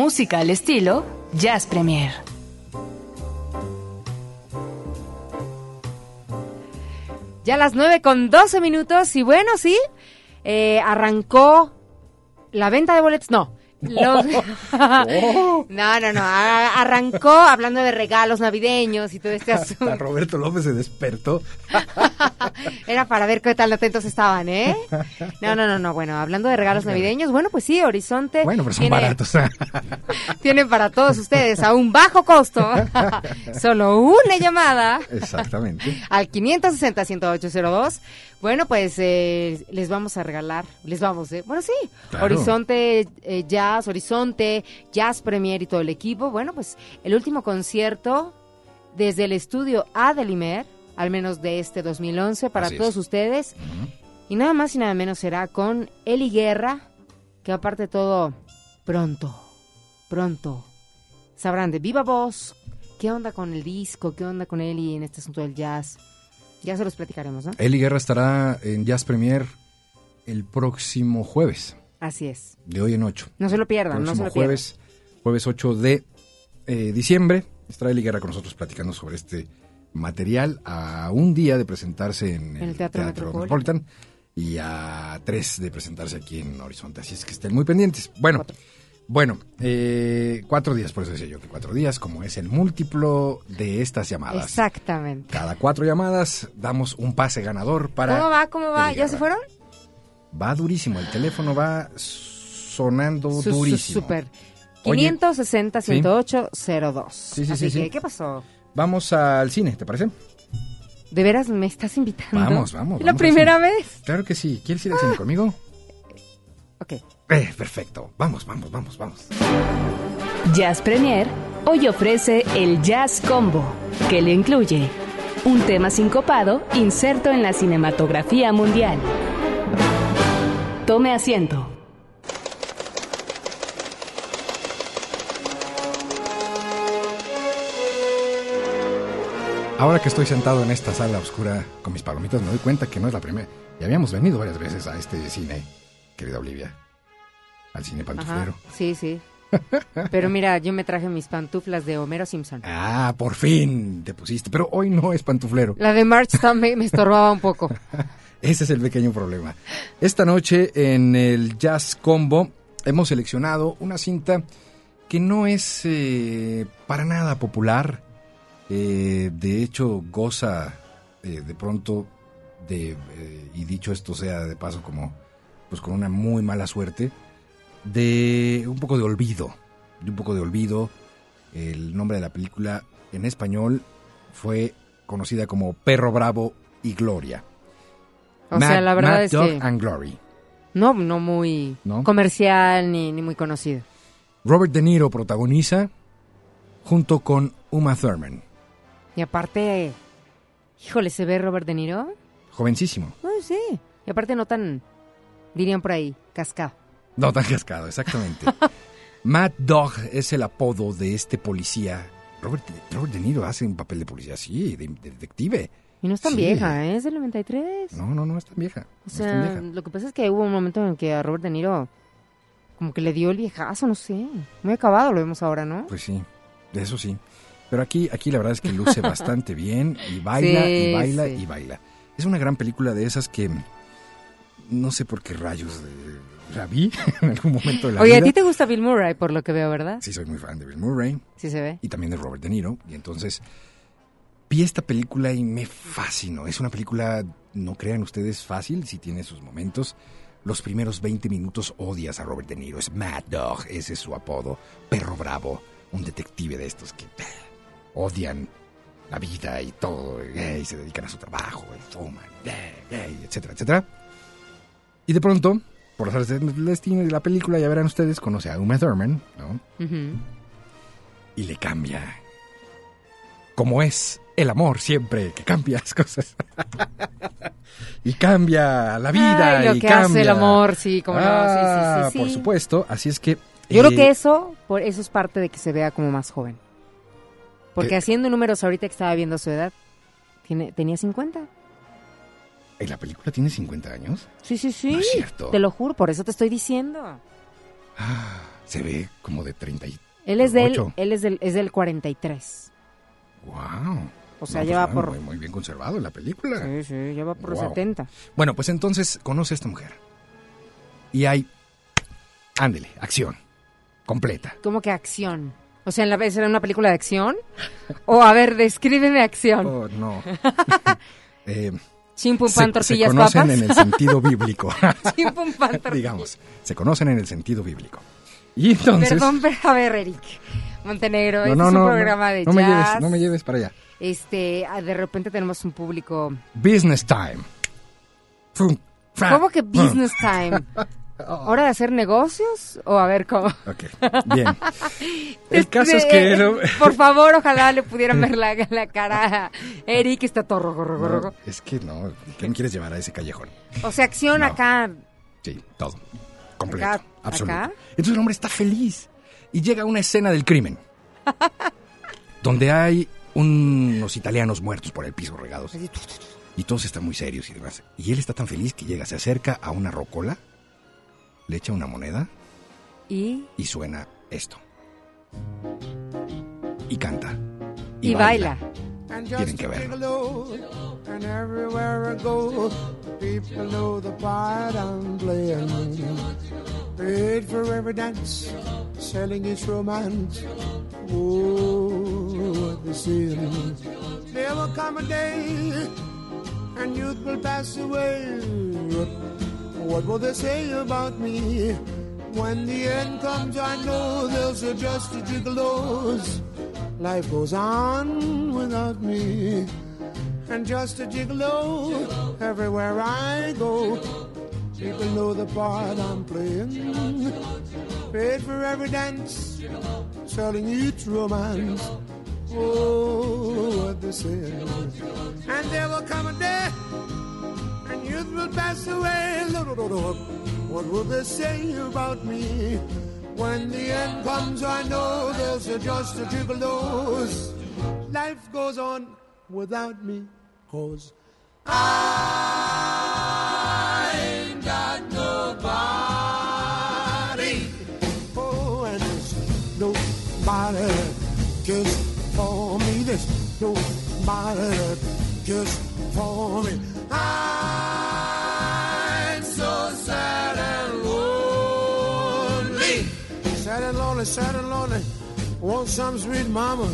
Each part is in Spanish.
Música al estilo Jazz Premier. Ya a las 9 con 12 minutos y bueno, sí, eh, arrancó la venta de boletos. No, los... no, no, no. Arrancó hablando de regalos navideños y todo este asunto. Roberto López se despertó. Era para ver qué tan atentos estaban, ¿eh? No, no, no, no. Bueno, hablando de regalos navideños, bueno, pues sí, Horizonte. Bueno, pero son baratos. tienen para todos ustedes a un bajo costo. Solo una llamada. Exactamente. Al 560-10802 bueno, pues eh, les vamos a regalar, les vamos, eh, bueno, sí, Horizonte eh, Jazz, Horizonte, Jazz Premier y todo el equipo. Bueno, pues el último concierto desde el estudio A de Limer, al menos de este 2011, para todos ustedes. Y nada más y nada menos será con Eli Guerra, que aparte de todo, pronto, pronto, sabrán de viva voz qué onda con el disco, qué onda con Eli en este asunto del jazz ya se los platicaremos, ¿no? Eli Guerra estará en Jazz Premier el próximo jueves. Así es. De hoy en ocho. No se lo pierdan, no se lo jueves, pierdan. Jueves 8 de eh, diciembre estará Eli Guerra con nosotros platicando sobre este material a un día de presentarse en, el, Teatro, Metropolitan. y a tres de presentarse aquí en Horizonte. Así es que estén muy pendientes. Bueno. Bueno, eh, cuatro días, por eso decía yo que cuatro días, como es el múltiplo de estas llamadas. Exactamente. Cada cuatro llamadas damos un pase ganador para. ¿Cómo va? ¿Cómo va? ¿Ya se fueron? Va durísimo, el teléfono va sonando durísimo. Súper. 560-108-02. Sí, sí, sí, ¿Qué pasó? Vamos al cine, ¿te parece? ¿De veras me estás invitando? Vamos, vamos. ¿La primera vez? Claro que sí. ¿Quieres ir al cine ah. conmigo? Ok. Eh, perfecto. Vamos, vamos, vamos, vamos. Jazz Premier hoy ofrece el Jazz Combo, que le incluye un tema sincopado inserto en la cinematografía mundial. Tome asiento. Ahora que estoy sentado en esta sala oscura con mis palomitas, me doy cuenta que no es la primera. Ya habíamos venido varias veces a este cine, querida Olivia. Al cine pantuflero. Ajá, sí, sí. Pero mira, yo me traje mis pantuflas de Homero Simpson. Ah, por fin te pusiste. Pero hoy no es pantuflero. La de March también me estorbaba un poco. Ese es el pequeño problema. Esta noche en el Jazz Combo hemos seleccionado una cinta que no es eh, para nada popular. Eh, de hecho, goza eh, de pronto de, eh, y dicho esto sea de paso como pues con una muy mala suerte, de un poco de olvido, de un poco de olvido. El nombre de la película en español fue conocida como Perro Bravo y Gloria. O sea, la verdad Mad es Dog que and Glory. no, no muy ¿No? comercial ni, ni muy conocido. Robert De Niro protagoniza junto con Uma Thurman, Y aparte, híjole, ¿se ve Robert De Niro? jovencísimo. Sí. Y aparte no tan, dirían por ahí, cascado. No tan cascado, exactamente. Mad Dog es el apodo de este policía. Robert, Robert De Niro hace un papel de policía, sí, de, de detective. Y no es tan Sí. vieja, ¿eh? es del 93. No, no, no es tan vieja. o no es tan sea, vieja. lo que pasa es que hubo un momento en que a Robert De Niro como que le dio el viejazo, no sé. Muy acabado lo vemos ahora, ¿no? Pues sí, de eso sí. Pero aquí, aquí la verdad es que luce bastante bien y baila Sí, y baila sí. y baila. Es una gran película de esas que no sé por qué rayos eh, la vi en algún momento de la Oye, vida. a ti te gusta Bill Murray, por lo que veo, ¿verdad? Sí, soy muy fan de Bill Murray Sí se ve. y también de Robert De Niro. Y entonces vi esta película y me fascinó. Es una película, no crean ustedes, fácil, si tiene sus momentos. Los primeros 20 minutos odias a Robert De Niro. Es Mad Dog, ese es su apodo. Perro bravo, un detective de estos que eh, odian la vida y todo, eh, y se dedican a su trabajo, y fuman, etcétera, etcétera. Y de pronto, por las del destino de la película, ya verán ustedes, conoce a Uma Thurman, ¿no? Y le cambia. Como es el amor siempre, que cambia las cosas. y cambia la vida. Ay, lo y que cambia. hace el amor, sí, cómo no, sí, sí, sí, Ah, sí. Por supuesto, así es que... Yo eh, creo que eso, por eso es parte de que se vea como más joven. Porque Eh, haciendo números ahorita que estaba viendo su edad, tiene, tenía 50. ¿En la película tiene 50 años? Sí, sí, sí. No es cierto. Te lo juro, por eso te estoy diciendo. Se ve como de 30 y... Él es del, él es del, es del 43. ¡Wow! O sea, lleva por... Muy, muy bien conservado en la película. Sí, sí, lleva por Wow. 70. Bueno, pues entonces conoce a esta mujer. Y hay... Ándele, acción. Completa. ¿Cómo que acción? O sea, ¿en la vez era una película de acción? O, a ver, descríbeme acción. Oh, no. eh, Chim pum se, pan, se tortillas, conocen papas. en el sentido bíblico. Chim pum pan, tortillas. Digamos, se conocen en el sentido bíblico. Y entonces... Perdón, pero a ver, Eric. Montenegro, no, este no, es un no, programa de no me jazz. lleves, no me lleves para allá. Este, ah, de repente tenemos un público. Business time. Fum, ¿Cómo que fum. business time? ¿Hora de hacer negocios? O a ver cómo. Ok, bien. El caso es Este, que... no- Por favor, ojalá le pudieran ver la, la cara a Eric, está todo rojo, rojo, no, rojo. es que no, ¿qué me quieres llevar a ese callejón? O sea, acción No. acá. Sí, todo. Completo. Acá, absoluto. acá. Entonces el hombre está feliz. Y llega a una escena del crimen. donde hay unos italianos muertos por el piso regados. Y todos están muy serios y demás. Y él está tan feliz que llega, se acerca a una rocola, le echa una moneda Y, y suena esto. Y canta. y baila. And Tienen just que the playing. Paid for every dance, selling its romance. Oh, they saying. There will come a day, and youth will pass away. What will they say about me? When the end comes, I know they'll just a gigolos. Life goes on without me. And just a gigolo everywhere I go. People know the part I'm playing. paid for every dance, selling each romance. Oh, what they say. And there will come a day, and youth will pass away. What will they say about me? When the end comes, I know there's just a dose. Life goes on without me, cause I ain't got nobody. Oh, and there's nobody cares for me. There's nobody cares for me. I'm lonely, sad and lonely. Want some sweet mama?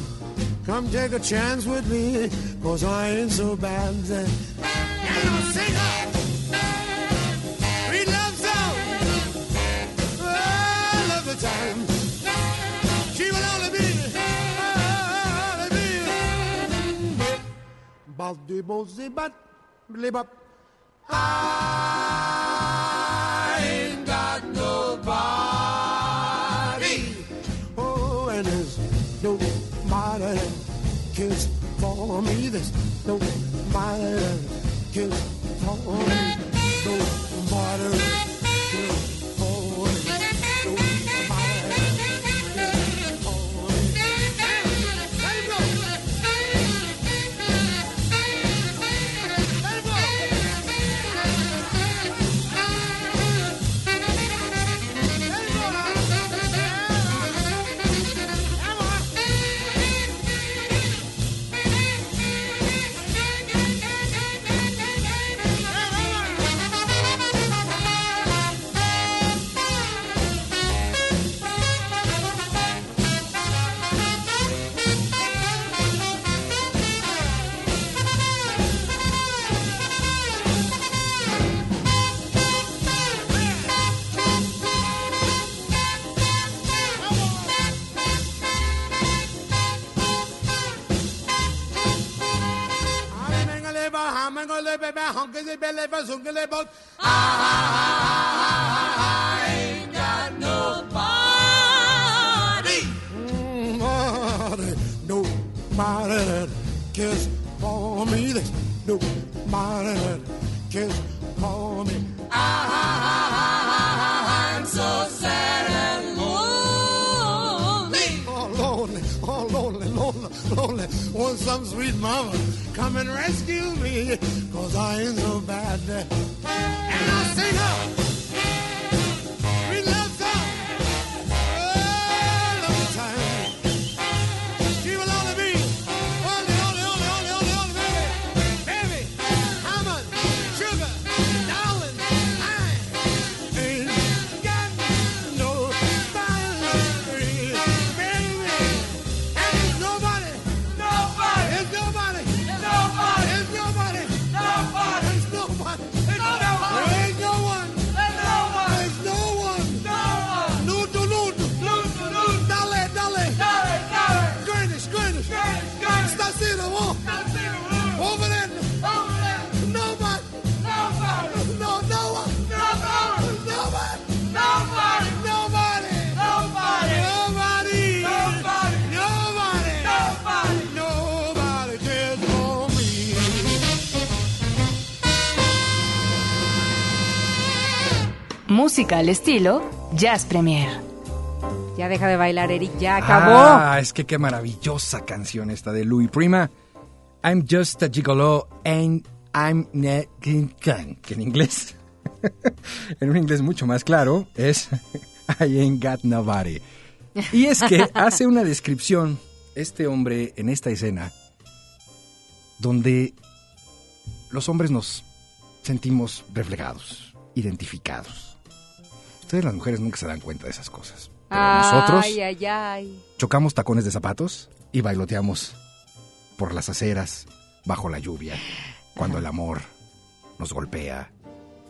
Come take a chance with me, cause I ain't so bad. I'll sing love song. The time. She will only be, only be. Blibop. I ain't got kiss for me. this don't matter kiss for me. don't matter. I ain't got nobody. Nobody, nobody that cares for me. There's nobody that cares for me. I'm so sad and lonely. Oh, lonely, oh, lonely, lonely, lonely. Want some sweet mama come and rescue cause I ain't so bad. Música al estilo Jazz Premier. Ya deja de bailar, Eric, ya acabó. Ah, es que qué maravillosa canción esta de Louis Prima. I'm just a gigolo and I'm ne que en inglés, en un inglés mucho más claro, es I ain't got nobody. Y es que hace una descripción este hombre en esta escena donde los hombres nos sentimos reflejados, identificados. Ustedes las mujeres nunca se dan cuenta de esas cosas. Pero nosotros Ay, ay, chocamos tacones de zapatos y bailoteamos por las aceras bajo la lluvia cuando el amor nos golpea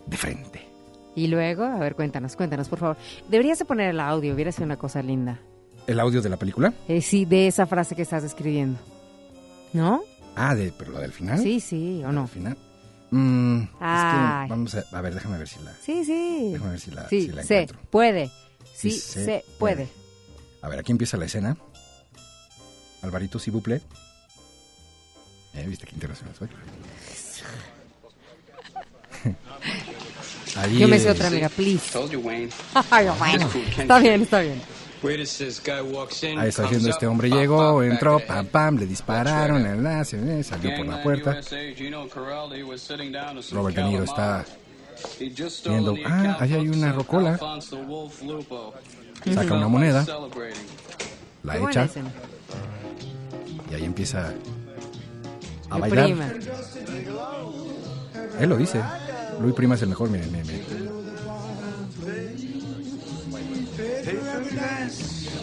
de frente. Y luego, a ver, cuéntanos, cuéntanos, por favor. Deberías de poner el audio, hubiera sido una cosa linda. ¿El audio de la película? Eh, sí, de esa frase que estás escribiendo. ¿No? Ah, de, pero la del final. Sí, sí, o ¿La no. final? Mm, es que vamos a, a ver, déjame ver si la, Sí, sí. déjame ver si la, Sí, si la encuentro. puede. Sí, se, puede. A ver, aquí empieza la escena. Alvarito, si buple. Eh, ¿Viste qué internacional soy? Ahí Yo me sé otra amiga, please. Told you, Wayne. Ay, bueno. Está bien, está bien. Ahí está haciendo este hombre llegó, entró, pam pam, le dispararon, el enlace, eh, salió por la puerta. Robert De Niro está viendo, ah, ahí hay una rocola. Saca una moneda, la echa y ahí empieza a bailar. Él lo dice. Luis Prima es el mejor, miren, miren, miren.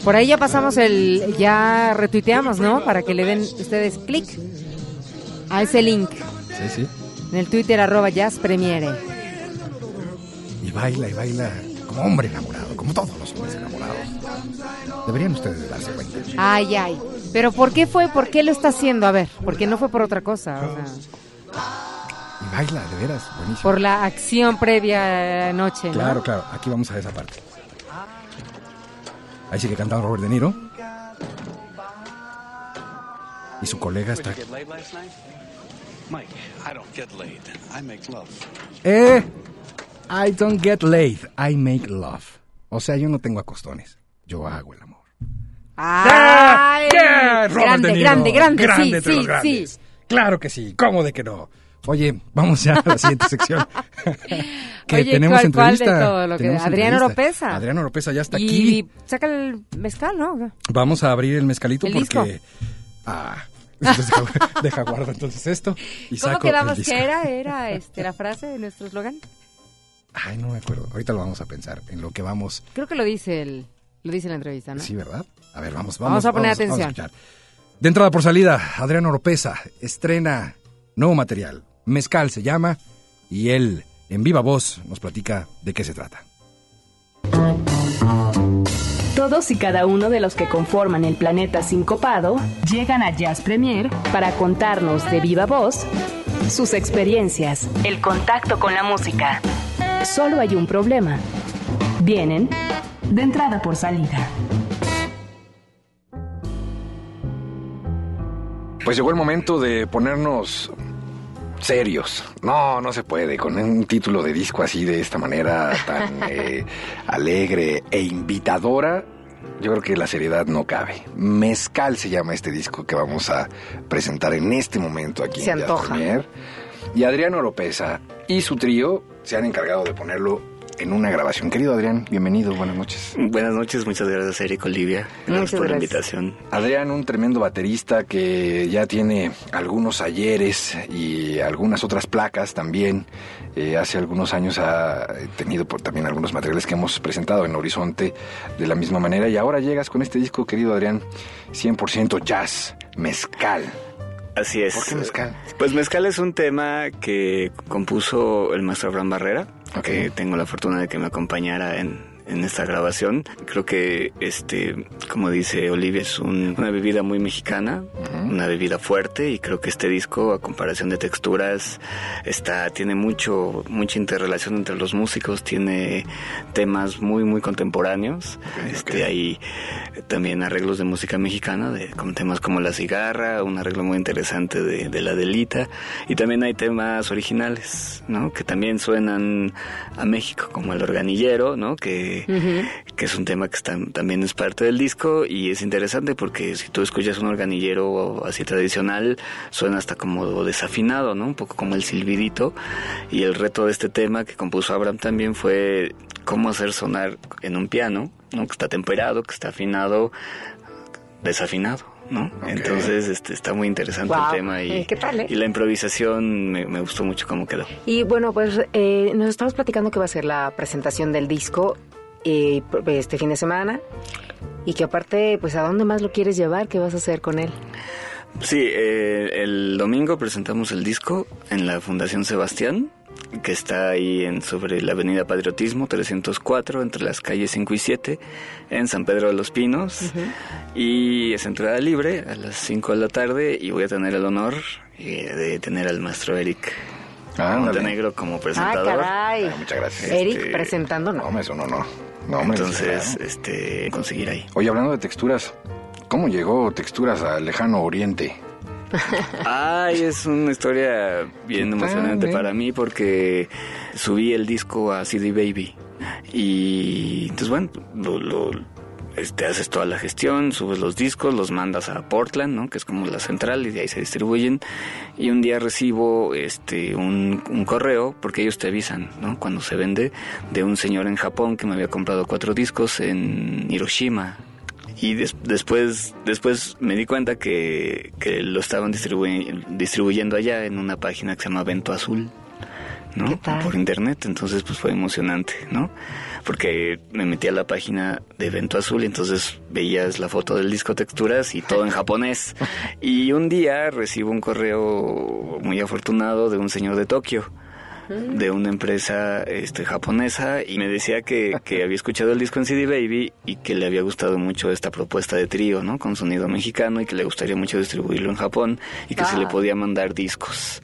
Por ahí ya pasamos el, ya retuiteamos, ¿no? Para que le den ustedes clic a ese link Sí, sí. en el Twitter arroba Jazz Premiere. Y baila y baila como hombre enamorado, como todos los hombres enamorados. Deberían ustedes darse cuenta. Ay, ay. Pero ¿por qué fue? ¿Por qué lo está haciendo? A ver, porque no fue por otra cosa. o sea, Y baila, de veras, buenísimo. por la acción previa anoche, ¿no? Claro, claro, aquí vamos a esa parte. Ahí sigue cantando Robert De Niro. Y su colega está... Get laid last night? Mike, I don't get laid. I make love. Eh, I don't get laid, I make love. O sea, yo no tengo acostones, yo hago el amor. ¡Ay! ¡Yeah! Robert grande, De Niro, grande, grande, grande sí, entre sí, los sí. Claro que sí, ¿cómo de que no? Oye, vamos ya a la siguiente sección. que Oye, tenemos ¿cuál- cuál de entrevista. todo lo que- entrevista. Oropesa. Adriano Oropesa ya está Y aquí. saca el mezcal, ¿no? Vamos a abrir el mezcalito El porque. Ah. Deja, guardo entonces esto y ¿Cómo saco el quedamos disco. que era? ¿Era este, la frase de nuestro eslogan? Ay, no me acuerdo. Ahorita lo vamos a pensar en lo que vamos. Creo que lo dice el, lo dice en la entrevista, ¿no? Sí, ¿verdad? A ver, vamos, Vamos vamos. a poner vamos atención. escuchar. de entrada por salida, Adriano Oropesa estrena nuevo material. Mezcal se llama y él, en viva voz, nos platica de qué se trata. Todos y cada uno de los que conforman el planeta sincopado llegan a Jazz Premier para contarnos de viva voz sus experiencias, el contacto con la música. Solo hay un problema. Vienen de entrada por salida. Pues llegó el momento de ponernos serios. No, no se puede. Con un título de disco así de esta manera tan eh, alegre e invitadora, yo creo que la seriedad no cabe. Mezcal se llama este disco que vamos a presentar en este momento aquí Se en antoja. Premier. Y Adrián Oropesa y su trío se han encargado de ponerlo en una grabación. Querido Adrián, bienvenido, buenas noches. Buenas noches, muchas gracias Eric Olivia. Gracias Muchas por la invitación. Adrián, un tremendo baterista que ya tiene algunos ayeres y algunas otras placas también. Eh, hace algunos años ha tenido por- también algunos materiales que hemos presentado en Horizonte de la misma manera. Y ahora llegas con este disco, querido Adrián, 100% jazz, mezcal. Así es. ¿Por qué mezcal? Pues Mezcal es un tema que compuso el maestro Abraham Barrera, Ok. que tengo la fortuna de que me acompañara en, en esta grabación. Creo que, este, como dice Olivia, es un- una bebida muy mexicana, una bebida fuerte y creo que este disco, a comparación de texturas, está, tiene mucho, mucha interrelación entre los músicos, tiene temas muy, muy contemporáneos. Este, hay también arreglos de música mexicana, de, con temas como La Cigarra, un arreglo muy interesante de, de La Delita, y también hay temas originales, ¿no? Que también suenan a México, como El Organillero, ¿no? Que, que es un tema que está- también es parte del disco y es interesante porque si tú escuchas un organillero así tradicional, suena hasta como desafinado, ¿no? Un poco como el silbidito. Y el reto de este tema que compuso Abraham también fue cómo hacer sonar en un piano, ¿no? Que está temperado, que está afinado, desafinado. ¿no? Entonces este, está muy interesante el tema y, eh, ¿qué tal, eh? y la improvisación me, me gustó mucho cómo quedó. Y bueno, pues eh, nos estamos platicando que va a ser la presentación del disco eh, este fin de semana y que aparte, pues, ¿a dónde más lo quieres llevar? ¿Qué vas a hacer con él? Sí, eh, el domingo presentamos el disco en la Fundación Sebastián, que está ahí en, sobre la Avenida Patriotismo 304, entre las calles 5 y 7, en San Pedro de los Pinos. Y es entrada libre a las 5 de la tarde y voy a tener el honor eh, de tener al maestro Eric Ah. Montenegro como Ah, presentador. caray. Ah, muchas gracias. Eric Este- presentando, No, no. hombre, eso no, no. No, hombre, Entonces, este, conseguir ahí. Oye, hablando de texturas, ¿cómo llegó Texturas al lejano oriente? Ay, es una historia bien ¿Qué tal, emocionante para mí porque subí el disco a CD Baby y entonces bueno, lo, lo, este, haces toda la gestión, subes los discos, los mandas a Portland, ¿no? Que es como la central y de ahí se distribuyen y un día recibo este un, un correo porque ellos te avisan, ¿no? Cuando se vende de un señor en Japón que me había comprado cuatro discos en Hiroshima y des- después después me di cuenta que, que lo estaban distribuy- distribuyendo allá en una página que se llama Vento Azul, ¿no? Por internet, entonces pues fue emocionante, ¿no? Porque me metí a la página de Vento Azul y entonces veías la foto del disco texturas y todo en japonés. Y un día recibo un correo muy afortunado de un señor de Tokio de una empresa este, japonesa y me decía que, que había escuchado el disco en CD Baby y que le había gustado mucho esta propuesta de trío, ¿no? Con sonido mexicano y que le gustaría mucho distribuirlo en Japón y que se le podía mandar discos.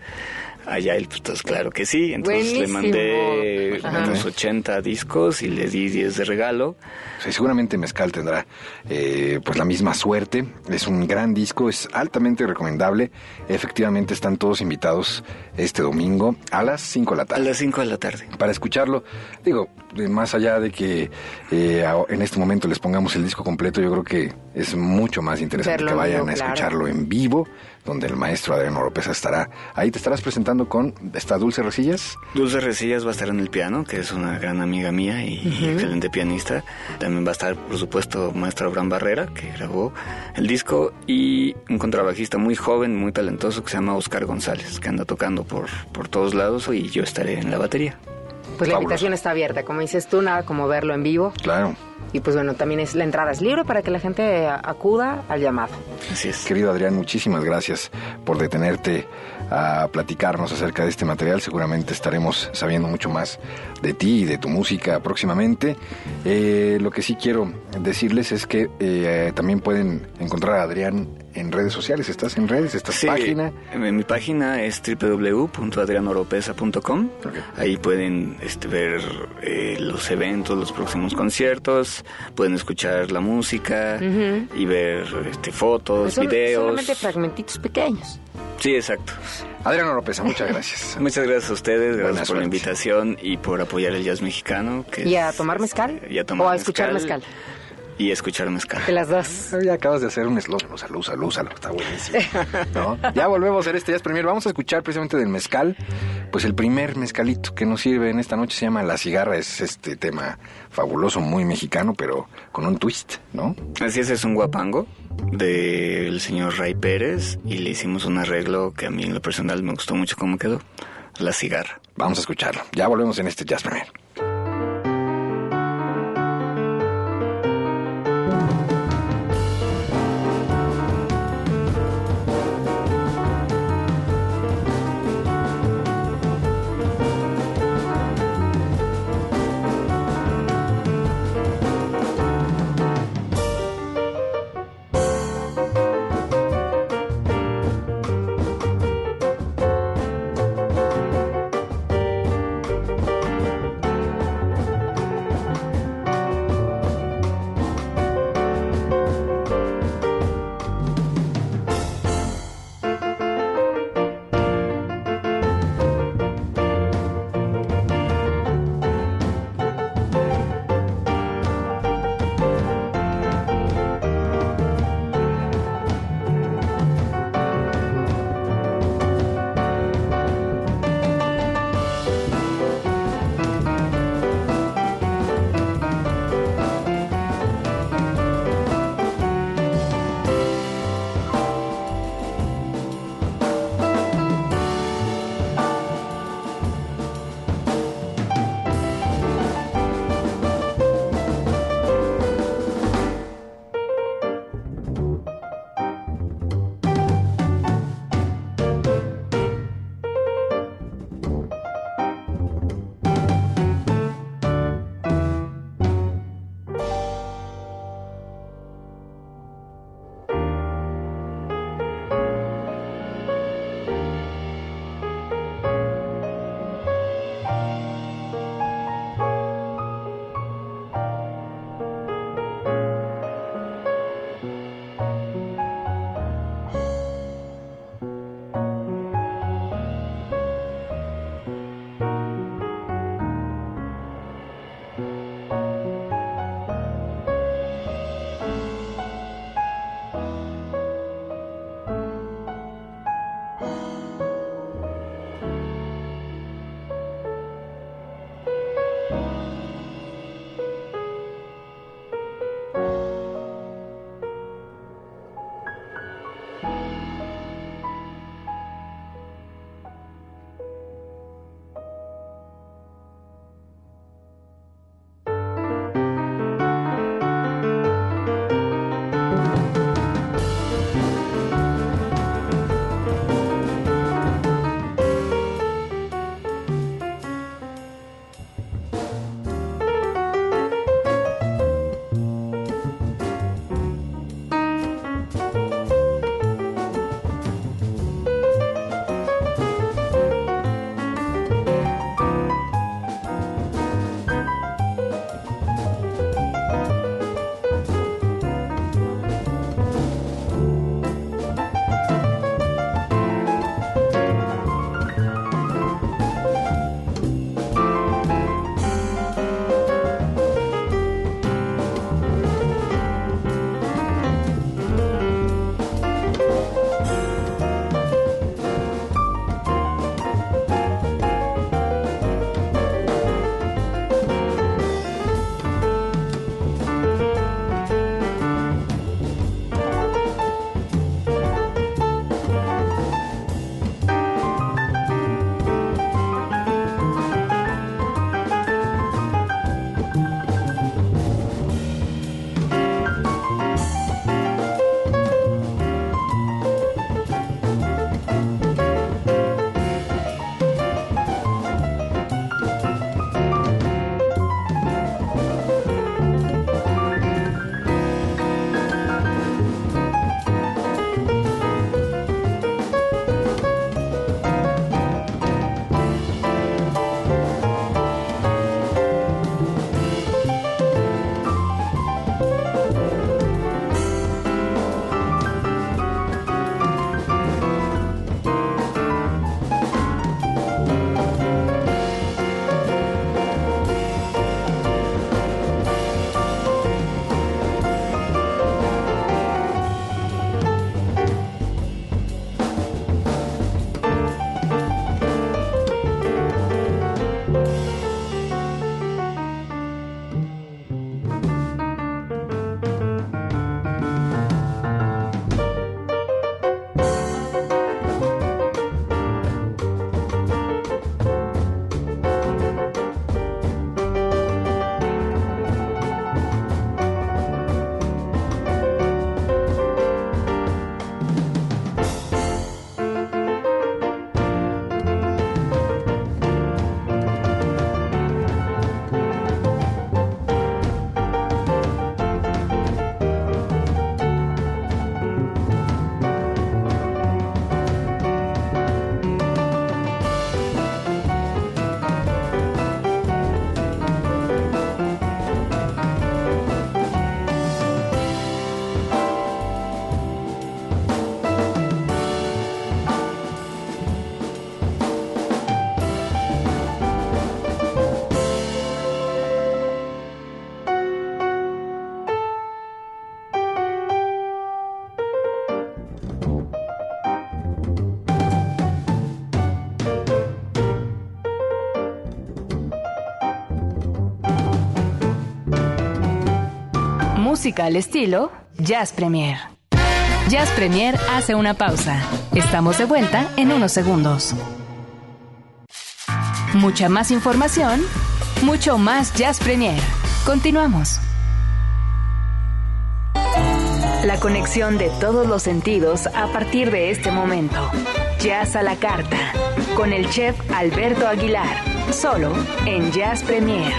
Allá él, pues entonces, claro que sí. Entonces le mandé Ajá. unos 80 discos y le di 10 de regalo. Sea, seguramente Mezcal tendrá eh, pues la misma suerte. Es un gran disco, es altamente recomendable. Efectivamente están todos invitados este domingo a las 5 de la A tarde. las 5 de la tarde. Para escucharlo, digo, más allá de que eh, en este momento les pongamos el disco completo, yo creo que es mucho más interesante Verlo que vayan vivo, a claro. escucharlo en vivo, donde el maestro Adriano Oropesa estará. Ahí te estarás presentando con esta Dulce Resillas. Dulce Resillas va a estar en el piano, que es una gran amiga mía y excelente pianista. También va a estar, por supuesto, maestro Abraham Barrera, que grabó el disco, y un contrabajista muy joven, muy talentoso, que se llama Oscar González, que anda tocando por, por todos lados, y yo estaré en la batería. Pues la invitación está abierta, como dices tú, nada como verlo en vivo. Claro. Y pues bueno, también es la entrada es libre para que la gente acuda al llamado. Así es. Querido Adrián, muchísimas gracias por detenerte a platicarnos acerca de este material. Seguramente estaremos sabiendo mucho más de ti y de tu música próximamente. Eh, lo que sí quiero decirles es que eh, también pueden encontrar a Adrián en redes sociales. ¿Estás en redes? ¿Estás Sí, página? en mi página es www.adrianoropesa.com. Ok. Ahí pueden este, ver eh, los eventos, los próximos conciertos, pueden escuchar la música y ver este, fotos, Pues son videos. solamente fragmentitos pequeños. Sí, exacto. Adrián Oropesa, muchas gracias. Muchas gracias a ustedes, gracias por la invitación y por apoyar el jazz mexicano. Que ¿Y a tomar mezcal? y a tomar ¿O a escuchar mezcal? Y escuchar mezcal. De las dos. Ya acabas de hacer un eslogan. Salud, salud, salud. Está buenísimo. ¿No? Ya volvemos a hacer este Jazz Premier. Vamos a escuchar precisamente del mezcal. Pues el primer mezcalito que nos sirve en esta noche se llama La Cigarra. Es este tema fabuloso, muy mexicano, pero con un twist, ¿no? Así es, es un guapango del señor Ray Pérez y le hicimos un arreglo que a mí en lo personal me gustó mucho cómo quedó. La cigarra. Vamos a escucharlo. Ya volvemos en este Jazz Premier. Al estilo Jazz Premier. Jazz Premier hace una pausa. Estamos de vuelta en unos segundos. Mucha más información, mucho más Jazz Premier. Continuamos. La conexión de todos los sentidos a partir de este momento. Jazz a la carta. Con el chef Alberto Aguilar. Solo en Jazz Premier.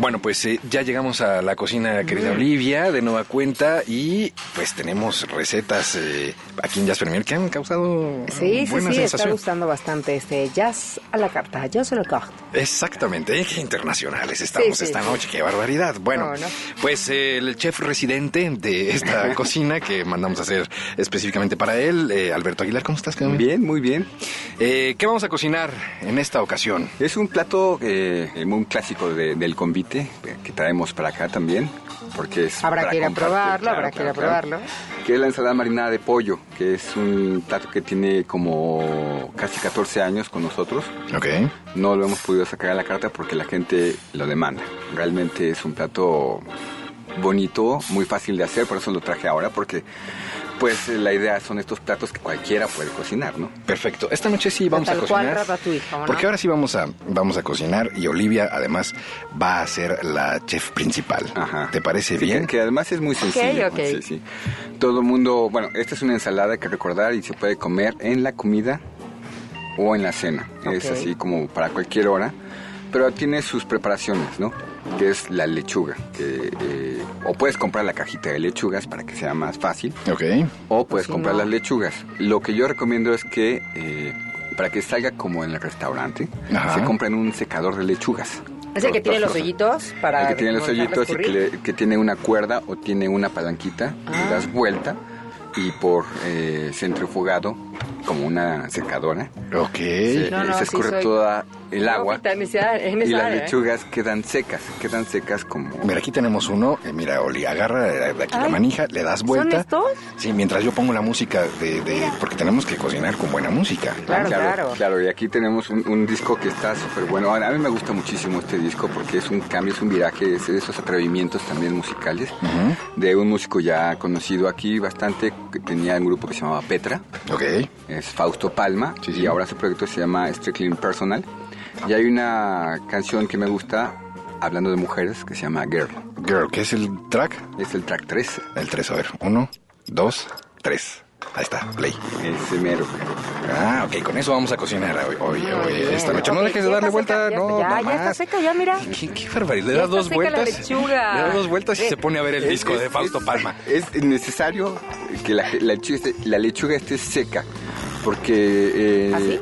Bueno, pues eh, ya llegamos a la cocina, querida Olivia, de nueva cuenta, y pues tenemos recetas eh, aquí en Jazz Premier que han causado Sí, sí, buena sí, está sensación. gustando bastante este jazz a la carta, jazz a la carta. Exactamente, ¿eh? qué internacionales estamos Sí, sí, esta sí. noche, qué barbaridad. Bueno, No, no. pues eh, el chef residente de esta cocina que mandamos a hacer específicamente para él, eh, Alberto Aguilar, ¿cómo estás? Carmen? Bien, muy bien. Eh, ¿Qué vamos a cocinar en esta ocasión? Es un plato eh, muy clásico de- del convite eh, que traemos para acá también, porque es Habrá para que ir a probarlo, claro, habrá que ir a claro, claro. probarlo. Que es la ensalada marinada de pollo, que es un plato que tiene como casi 14 años con nosotros. Ok. No lo hemos podido sacar a la carta porque la gente lo demanda. Realmente es un plato bonito, muy fácil de hacer, por eso lo traje ahora, porque pues la idea son estos platos que cualquiera puede cocinar, ¿no? Perfecto. Esta noche sí vamos a Tal cual cocinar. ¿cómo no? Porque ahora sí vamos a, vamos a cocinar y Olivia además va a ser la chef principal. Ajá. ¿Te parece Sí, bien? Que, que además es muy sencillo. ok. Sí, sí. Todo el mundo, bueno, esta es una ensalada que recordar y se puede comer en la comida o en la cena. Es así como para cualquier hora, pero tiene sus preparaciones, ¿no? Que es la lechuga, que eh, o puedes comprar la cajita de lechugas para que sea más fácil, Ok. o puedes Si comprar no- las lechugas. Lo que yo recomiendo es que eh, para que salga como en el restaurante, Ajá. se compren un secador de lechugas. Es el que tiene los hoyitos para El que tiene los hoyitos y que, le- que tiene una cuerda o tiene una palanquita, Ah. le das vuelta y por eh, centrifugado, como una secadora, Ok. se, No, no, se sí escurre soy- toda el agua Pita, en esa- en y las área, ¿eh? lechugas quedan secas, quedan secas como... Mira, aquí tenemos uno. Eh, mira, Oli, agarra de de aquí la manija, le das ¿Son vuelta. estos? Sí, mientras yo pongo la música de, de- porque tenemos que cocinar con buena música. Claro, claro. Claro, y aquí tenemos un, un disco que está súper bueno. A mí me gusta muchísimo este disco porque es un cambio, es un viraje, es de esos atrevimientos también musicales de un músico ya conocido aquí bastante, que tenía un grupo que se llamaba Petra, Ok. Es Fausto Palma, Sí, sí. y ahora su proyecto se llama Strictly Personal. Y hay una canción que me gusta, hablando de mujeres, que se llama Girl. Girl, ¿qué es el track? Es el track 3, El 3, a ver. Uno, dos, tres. Ahí está, play. es mero. Ah, ok, con eso vamos a cocinar hoy, hoy, hoy, esta noche. No Ok, dejes de darle vuelta, seca, no, está- ya, no ya está seca, ya mira. ¿Qué, qué barbaridad. Le Ya da está dos vueltas. Le da dos vueltas y Eh, se pone a ver el disco de Fausto Palma. Es necesario que la, la lechuga, esté, la lechuga esté seca, porque... eh, ¿Así?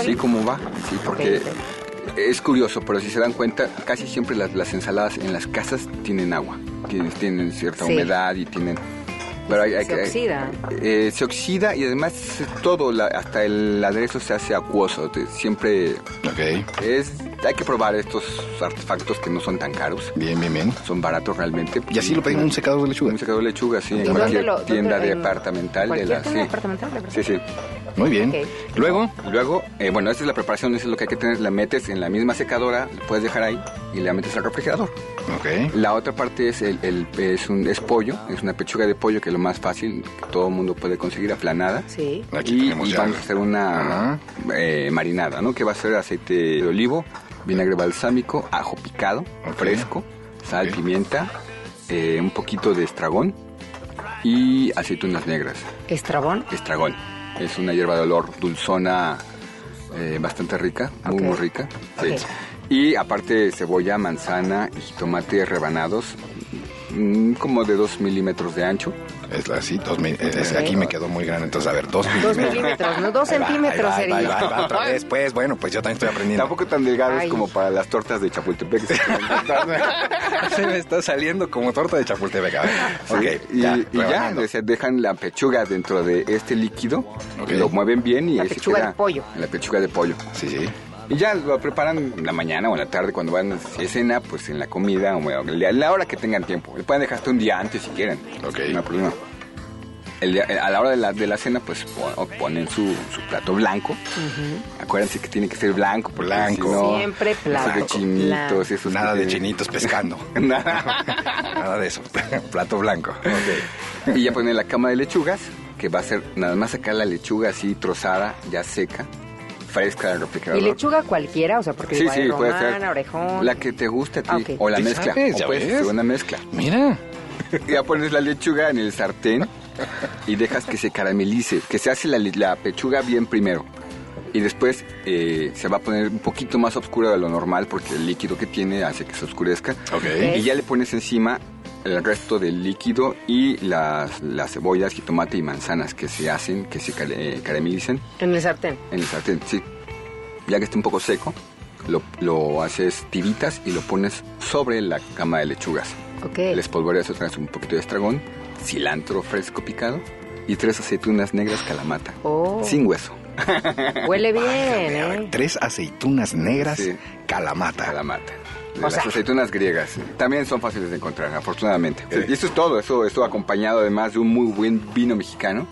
¿Así como va, sí, porque es curioso, pero si se dan cuenta, casi siempre las, las ensaladas en las casas tienen agua, tienen, tienen cierta Sí. humedad y tienen... Pero hay, hay Se que- oxida. eh, se oxida y además todo, la- hasta el aderezo se hace acuoso. te- Siempre Ok, es... Hay que probar estos artefactos que no son tan caros, bien, bien, bien. son baratos realmente. Y así lo pedimos un secador de lechuga. Un secador de lechuga, sí, ¿Y en cualquier lo- tienda en departamental de la... tienda sí. departamental? Sí, sí. Muy bien. Ok. Luego, Luego, eh, bueno, esta es la preparación, eso es lo que hay que tener. La metes en la misma secadora, la puedes dejar ahí y la metes al refrigerador. ok. La otra parte es el, el- es un es pollo, es una pechuga de pollo que lo más fácil que todo el mundo puede conseguir aplanada. Sí. Aquí y tenemos y vamos a hacer una eh, marinada, ¿no? Que va a ser aceite de olivo, vinagre balsámico, ajo picado, fresco, sal, pimienta, eh, un poquito de estragón y aceitunas negras. Estrabón. Estragón. Es una hierba de olor dulzona eh, bastante rica, muy, muy rica. sí. Y aparte cebolla, manzana y tomate rebanados, mm, como de 2 milímetros de ancho. Es así, dos mi- es- aquí me quedó muy grande, entonces a ver, dos Dos milímetros. milímetros, no dos centímetros va, ahí sería. va, ahí va, otra vez, pues, bueno, pues yo también estoy aprendiendo. Tampoco tan delgados Ay. como para las tortas de Chapultepec. Se me está saliendo como torta de Chapultepec. a ver. Sí, Ok, y ya, y ya, rebanando. o sea, dejan la pechuga dentro de este líquido, Ok. lo mueven bien y La pechuga queda de pollo. La pechuga de pollo. Sí, sí. Y ya lo preparan en la mañana o en la tarde cuando van a cena, pues en la comida o a la hora que tengan tiempo. Le pueden dejar hasta un día antes si quieren. Ok. No hay problema. el día- a la hora de la, de la cena, pues po- ponen su, su plato blanco. Acuérdense que tiene que ser blanco, Blanco. si no, Siempre esos de blanco, chinitos, esos Nada de chinitos pescando. Nada. Nada de eso. Plato blanco. Y ya ponen la cama de lechugas, que va a ser nada más sacar la lechuga así trozada, ya seca, fresca del refrigerador. ¿Y lechuga cualquiera? O sea, porque Sí, igual sí, puede ser. orejón. La que te guste a ti. Ah. O la ¿Sí mezcla. sabes? o ¿Ya puedes hacer una mezcla. Mira. Ya pones la lechuga en el sartén y dejas que se caramelice, que se hace la, la pechuga bien primero. Y después eh, se va a poner un poquito más oscura de lo normal porque el líquido que tiene hace que se oscurezca. Ok. Y ya le pones encima el resto del líquido y las, las cebollas, jitomate y manzanas que se hacen, que se eh, caramelicen En el sartén. en el sartén, sí. Ya que esté un poco seco, lo, lo haces tiritas y lo pones sobre la cama de lechugas. Ok. Le espolvoreas otra vez un poquito de estragón, cilantro fresco picado y tres aceitunas negras calamata. Oh. Sin hueso. Huele bien, Válgame, a ver, ¿eh? Tres aceitunas negras, Sí. calamata. Calamata. De O las sea- aceitunas griegas. También son fáciles de encontrar, afortunadamente. Y eso es todo. Eso, eso acompañado además de un muy buen vino mexicano.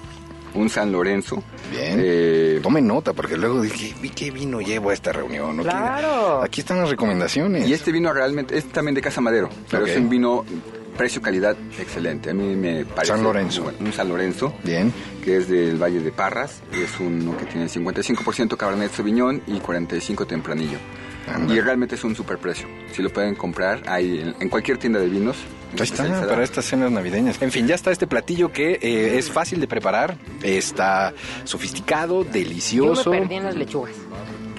Un San Lorenzo. Bien. Eh, Tomen nota, porque luego dije, "Vi ¿qué vino llevo a esta reunión? ¿no? Claro. Aquí están las recomendaciones. Y este vino realmente es también de Casa Madero, pero es un vino precio-calidad excelente. A mí me parece San Lorenzo. un, un San Lorenzo, Bien. que es del Valle de Parras. Es uno que tiene 55% Cabernet Sauvignon y 45% Tempranillo. Y realmente es un superprecio. Si lo pueden comprar, hay en, en cualquier tienda de vinos. Ahí está, para estas cenas navideñas. En fin, ya está este platillo que eh, es fácil de preparar, está sofisticado, Yo delicioso. me perdí en las lechugas.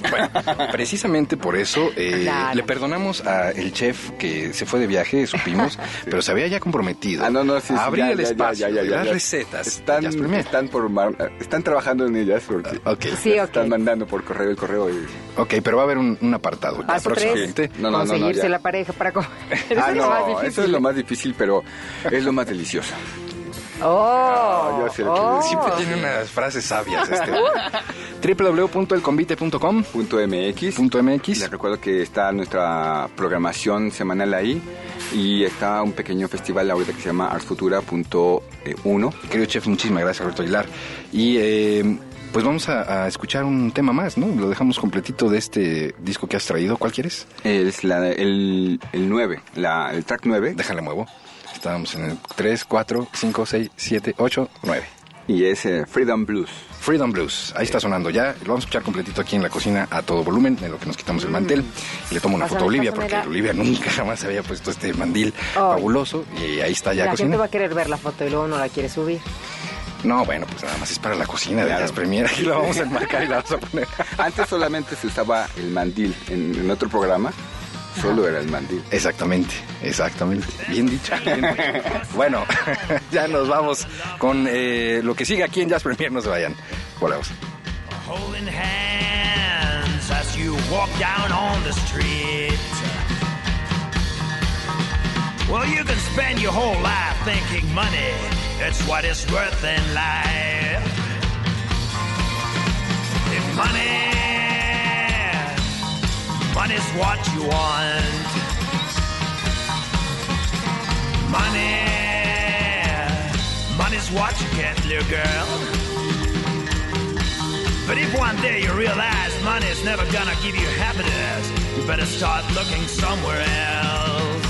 Bueno, precisamente por eso eh, Claro. le perdonamos al chef que se fue de viaje, supimos, pero se había ya comprometido Ah, no, no, sí, sí, a abrir ya, el ya, ya, espacio ya, ya, de ya, las ya. recetas. Están, están, por mar- están trabajando en ellas porque Ok. Sí, ok. están mandando por correo el correo. Y... Ok, pero va a haber un, un apartado Paso tres, próximamente. No, no, no, no, conseguirse la pareja para comer. Eso Ah, es lo más no, difícil. eso es lo más difícil, pero es lo más delicioso. Oh, yo que oh. Siempre tiene unas frases sabias este. www.elconvite.com Punto MX. Punto MX. Les recuerdo que está nuestra programación semanal ahí y está un pequeño festival ahorita que se llama artsfutura.1. Querido chef, muchísimas gracias, Roberto Aguilar. Y eh, pues vamos a, a escuchar un tema más, ¿no? Lo dejamos completito de este disco que has traído. ¿Cuál quieres? Es la, el, el 9, la, el track 9 Déjale muevo. Estábamos en el 3, 4, 5, 6, 7, 8, 9. y es eh, Freedom Blues. Freedom Blues, ahí está sonando ya. Lo vamos a escuchar completito aquí en la cocina a todo volumen, en lo que nos quitamos el mantel. Y le tomo una Pásame, foto a Olivia, porque la- Olivia nunca jamás había puesto este mandil Oh. fabuloso. Y ahí está ya La gente cocina. va a querer ver la foto y luego no la quiere subir. No, bueno, pues nada más es para la cocina de Claro. las Premier. Aquí la vamos a enmarcar y la vamos a poner. Antes solamente se usaba el mandil en, en otro programa, solo era el mandil. Exactamente, exactamente. Bien dicho. bien dicho. bueno, ya nos vamos con eh, lo que sigue aquí en Jazz Premier. No se vayan. Volvemos. Holding hands as you walk down on the street. Well, you can spend your whole life thinking money, it's what it's worth in life. If money, money's what you want. Money, money's what you get, little girl. But if one day you realize money's never gonna give you happiness, you better start looking somewhere else.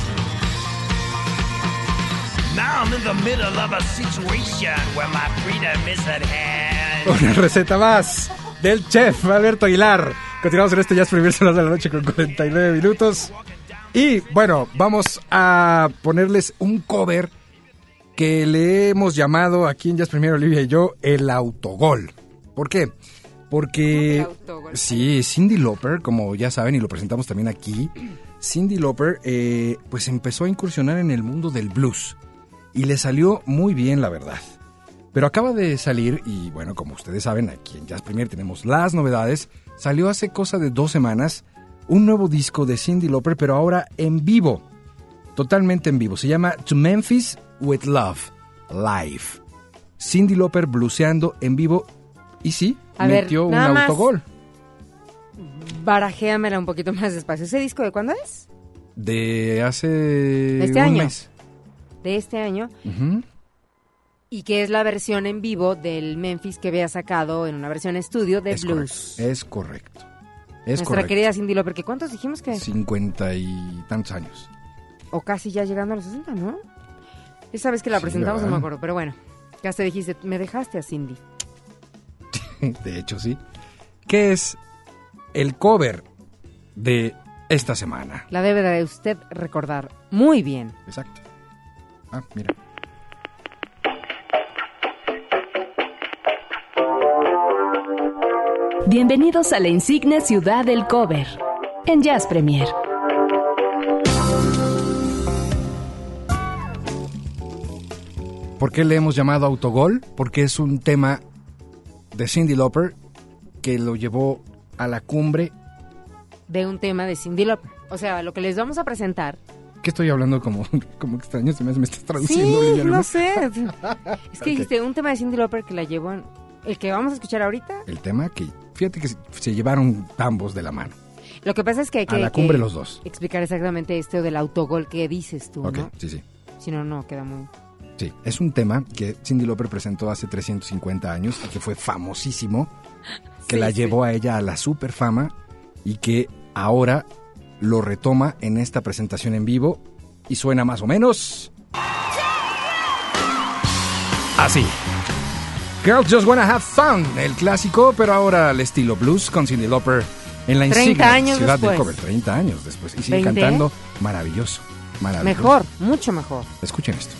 Now I'm in the middle of a situation where my freedom is at hand. Una receta más del chef Alberto Aguilar. Continuamos en este Jazz Premier son las de la noche con 49 minutos. Y bueno, vamos a ponerles un cover que le hemos llamado aquí en Jazz Premier Olivia y yo el autogol. ¿Por qué? Porque sí, Cindy Lauper, como ya saben y lo presentamos también aquí, Cindy Lauper eh, pues empezó a incursionar en el mundo del blues y le salió muy bien la verdad. Pero acaba de salir, y bueno, como ustedes saben, aquí en Jazz Premier tenemos las novedades. Salió hace cosa de dos semanas un nuevo disco de Cindy Lauper, pero ahora en vivo. Totalmente en vivo. Se llama To Memphis with Love Live. Cindy Lauper bluseando en vivo. Y sí, A ver, metió un autogol. Barajéamela un poquito más despacio. ¿Ese disco de cuándo es? De hace Este un año. mes. De este año. Y que es la versión en vivo del Memphis que había sacado en una versión estudio de Es blues. correcto. Es correcto. Es Nuestra correcto. querida Cindy Lauper, que ¿cuántos dijimos que? Cincuenta y tantos años. O casi ya llegando a los 60, ¿no? Esa vez que la Sí, presentamos no me acuerdo, pero bueno. Ya te dijiste, me dejaste a Cindy. De hecho, sí. ¿Qué es el cover de esta semana? La debe de usted recordar muy bien. Exacto. Ah, mira. Bienvenidos a la insigne ciudad del cover en Jazz Premier. ¿Por qué le hemos llamado autogol? Porque es un tema de Cindy Lauper que lo llevó a la cumbre. De un tema de Cindy Lauper. O sea, lo que les vamos a presentar. ¿Qué estoy hablando como, como extraño? Se me, me estás traduciendo, Sí, no sé. Es que Ok. dijiste un tema de Cindy Lauper que la llevó. El que vamos a escuchar ahorita. El tema que, fíjate que se, se llevaron ambos de la mano. Lo que pasa es que hay que, A la cumbre los dos. explicar exactamente esto del autogol que dices tú, Ok, ¿no? sí, sí. Si no, no, queda muy... Sí, es un tema que Cindy Lauper presentó hace 350 años y que fue famosísimo, que Sí, la sí. llevó a ella a la super fama y que ahora lo retoma en esta presentación en vivo y suena más o menos así. Girls Just Wanna Have Fun, el clásico, pero ahora al estilo blues con Cindy Lauper en la 30 insignia años ciudad del después. cover, 30 años después y sigue 20. cantando maravilloso, maravilloso. Mejor, mucho mejor. Escuchen esto.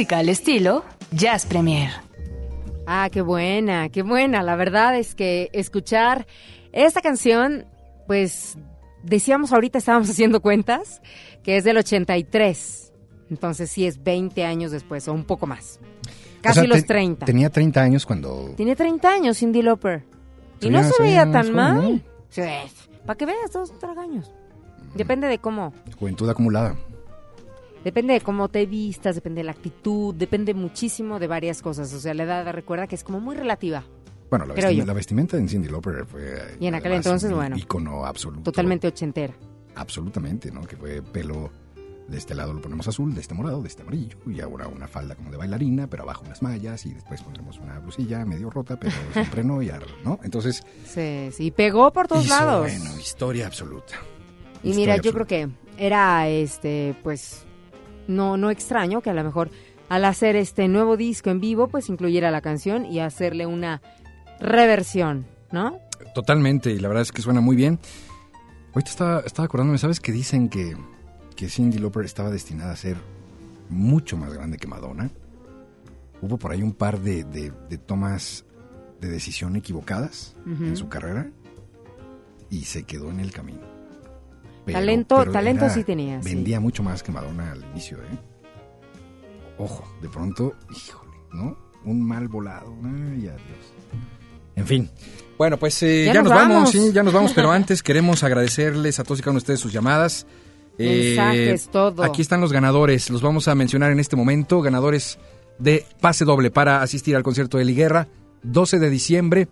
Música al estilo Jazz Premier. Ah, qué buena, qué buena. La verdad es que escuchar esta canción, pues decíamos ahorita, estábamos haciendo cuentas, que es del 83. Entonces sí es 20 años después o un poco más. O Casi sea, los te- 30. Tenía 30 años cuando... Tiene 30 años Cindy Lauper. Y no se veía tan mal. Sí, para que veas, dos tragaños. Depende de cómo, Juventud acumulada. Depende de cómo te vistas, depende de la actitud, depende muchísimo de varias cosas. O sea, la edad recuerda que es como muy relativa. Bueno, la, Creo vestim- yo. la vestimenta en Cindy Lauper fue... Y en aquel además, entonces, un bueno. ícono absoluto. Totalmente ochentera. Absolutamente, ¿no? Que fue pelo... De este lado lo ponemos azul, de este morado, de este amarillo, y ahora una falda como de bailarina, pero abajo unas mallas, y después pondremos una blusilla medio rota, pero siempre no, y ar- ¿no? Entonces, Sí, sí, pegó por todos hizo, lados. bueno, historia absoluta. Y mira, yo creo que era este, pues, no, no extraño que a lo mejor al hacer este nuevo disco en vivo, pues incluyera la canción y hacerle una reversión, ¿no? Totalmente, y la verdad es que suena muy bien. Ahorita estaba, estaba acordándome, ¿sabes que dicen que, que Cindy Lauper estaba destinada a ser mucho más grande que Madonna? Hubo por ahí un par de, de- de tomas de decisión equivocadas en su carrera y se quedó en el camino. Talento- talento sí tenía, sí. Vendía mucho más que Madonna al inicio, ¿eh? Ojo, de pronto, híjole, ¿no? Un mal volado. Ay, adiós. En fin. Bueno, pues eh, Ya ya, nos nos vamos. vamos. sí, ya nos vamos, pero antes queremos agradecerles a todos y cada uno de ustedes sus llamadas. Eh, Mensajes, todo. Aquí están los ganadores, los vamos a mencionar en este momento, ganadores de pase doble para asistir al concierto de Liguerra, 12 de diciembre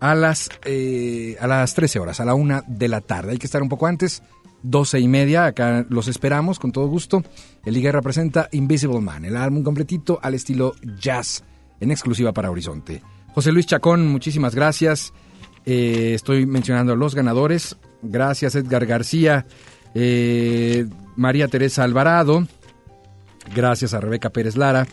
a las, eh, a las 13 horas, a la una de la tarde. Hay que estar un poco antes, 12 y media, acá los esperamos con todo gusto. El Liguerra presenta Invisible Man, el álbum completito al estilo jazz, en exclusiva para Horizonte. José Luis Chacón, muchísimas gracias. Eh, estoy mencionando a los ganadores. Gracias Edgar García, eh, María Teresa Alvarado. Gracias a Rebeca Pérez Lara.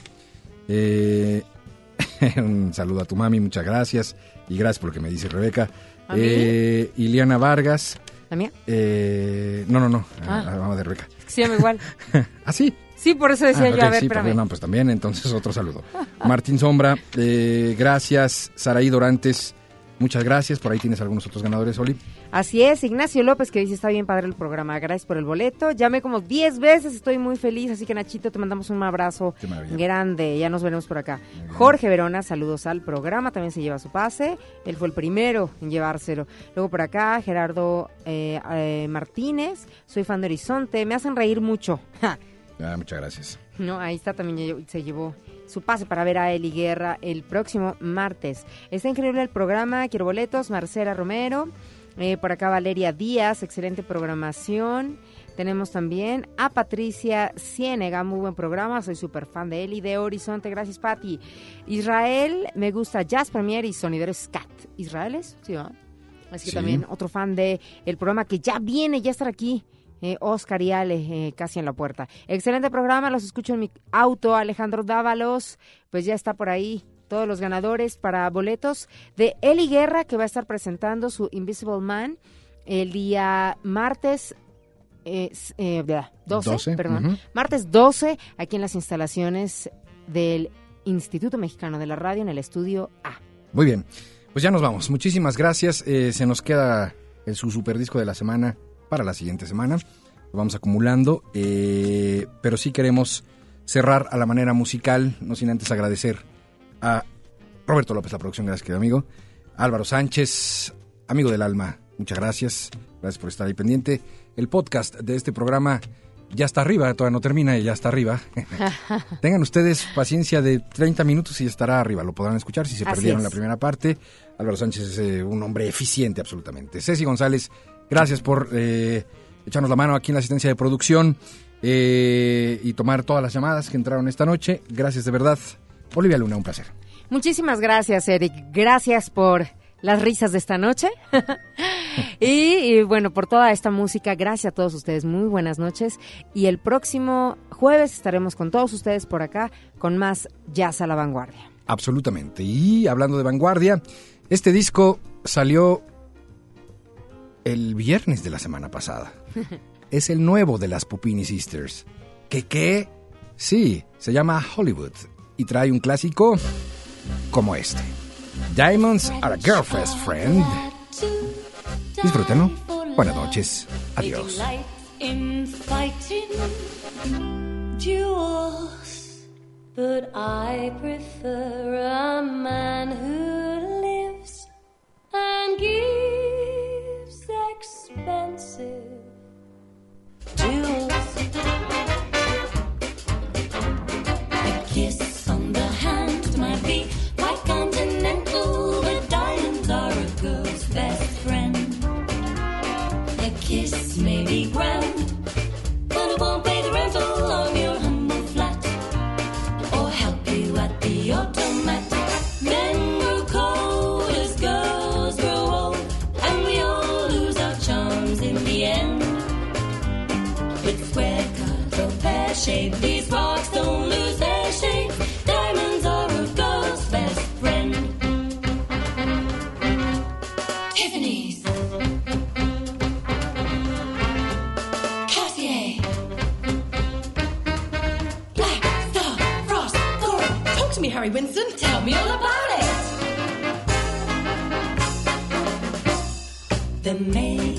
Eh, un saludo a tu mami, muchas gracias. Y gracias por lo que me dice Rebeca. Eh, Iliana Vargas. ¿La mía? Eh, no, no, no, Ah. la mamá de Rebeca. Se llama igual. ¿Ah, sí? Sí, por eso decía Ah, yo, ok, a ver, sí, espérame. perdón, pues también, entonces otro saludo. Martín Sombra, eh, gracias. Saraí Dorantes, muchas gracias. Por ahí tienes algunos otros ganadores, Oli. Así es, Ignacio López que dice está bien padre el programa, gracias por el boleto. Llamé como 10 veces, estoy muy feliz, así que Nachito te mandamos un abrazo grande, ya nos veremos por acá. Jorge Verona, saludos al programa, también se lleva su pase, él fue el primero en llevárselo. Luego por acá, Gerardo eh, eh, Martínez, soy fan de Horizonte, me hacen reír mucho. Ah, muchas gracias. no, ahí está también se llevó su pase para ver a Eli Guerra el próximo martes. Está increíble el programa, quiero boletos, Marcela Romero, eh, por acá Valeria Díaz, excelente programación. Tenemos también a Patricia Ciénega, muy buen programa, soy súper fan de Eli de Horizonte, gracias Patti. Israel, me gusta Jazz Premier y Sonidero Scat. ¿Israel es? Sí, ¿verdad? Así que Sí. también otro fan de el programa que ya viene, ya estará aquí. Eh, Oscar y Ale, eh, casi en la puerta. Excelente programa, los escucho en mi auto. Alejandro Dávalos, pues ya está por ahí. Todos los ganadores para boletos de Eli Guerra, que va a estar presentando su Invisible Man el día martes eh, eh, bla, 12, 12, perdón, martes 12, aquí en las instalaciones del Instituto Mexicano de la Radio, en el estudio A. Muy bien, pues ya nos vamos. Muchísimas gracias. Eh, se nos queda el su super disco de la semana para la siguiente semana. Lo vamos acumulando, eh, pero sí queremos cerrar a la manera musical, no sin antes agradecer a Roberto López, la producción, gracias querido amigo. Álvaro Sánchez, amigo del alma, muchas gracias. Gracias por estar ahí pendiente. El podcast de este programa ya está arriba, todavía no termina y ya está arriba. Tengan ustedes paciencia de 30 minutos y estará arriba. Lo podrán escuchar si se Así perdieron es. la primera parte. Álvaro Sánchez es eh, un hombre eficiente absolutamente. Ceci González, gracias por eh, echarnos la mano aquí en la asistencia de producción eh, y tomar todas las llamadas que entraron esta noche. Gracias de verdad. Olivia Luna, un placer. Muchísimas gracias, Eric. Gracias por las risas de esta noche. y, y, bueno, por toda esta música. Gracias a todos ustedes. Muy buenas noches. Y el próximo jueves estaremos con todos ustedes por acá con más Jazz a la Vanguardia. Absolutamente. Y hablando de vanguardia, este disco salió el viernes de la semana pasada. Es el nuevo de las Pupini Sisters. ¿Qué qué? Sí, se llama Hollywood y trae un clásico como este. Diamonds are a girlfriend's friend. Disfrútenlo. Buenas noches. Adiós. But I prefer a man who lives and gives expensive. the me.